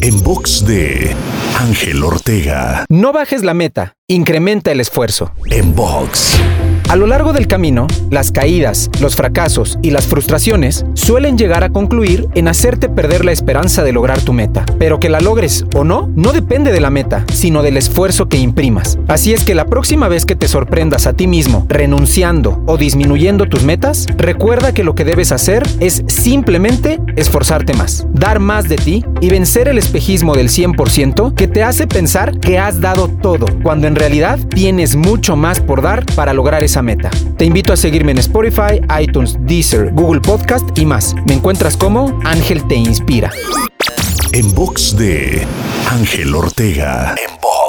En box de Ángel Ortega. No bajes la meta, incrementa el esfuerzo. En box. A lo largo del camino, las caídas, los fracasos y las frustraciones suelen llegar a concluir en hacerte perder la esperanza de lograr tu meta. Pero que la logres o no, no depende de la meta, sino del esfuerzo que imprimas. Así es que la próxima vez que te sorprendas a ti mismo renunciando o disminuyendo tus metas, recuerda que lo que debes hacer es simplemente esforzarte más, dar más de ti y vencer el espejismo del 100% que te hace pensar que has dado todo, cuando en realidad tienes mucho más por dar para lograr esa meta. Te invito a seguirme en Spotify, iTunes, Deezer, Google Podcast y más. Me encuentras como Ángel Te Inspira. En box de Ángel Ortega. En box.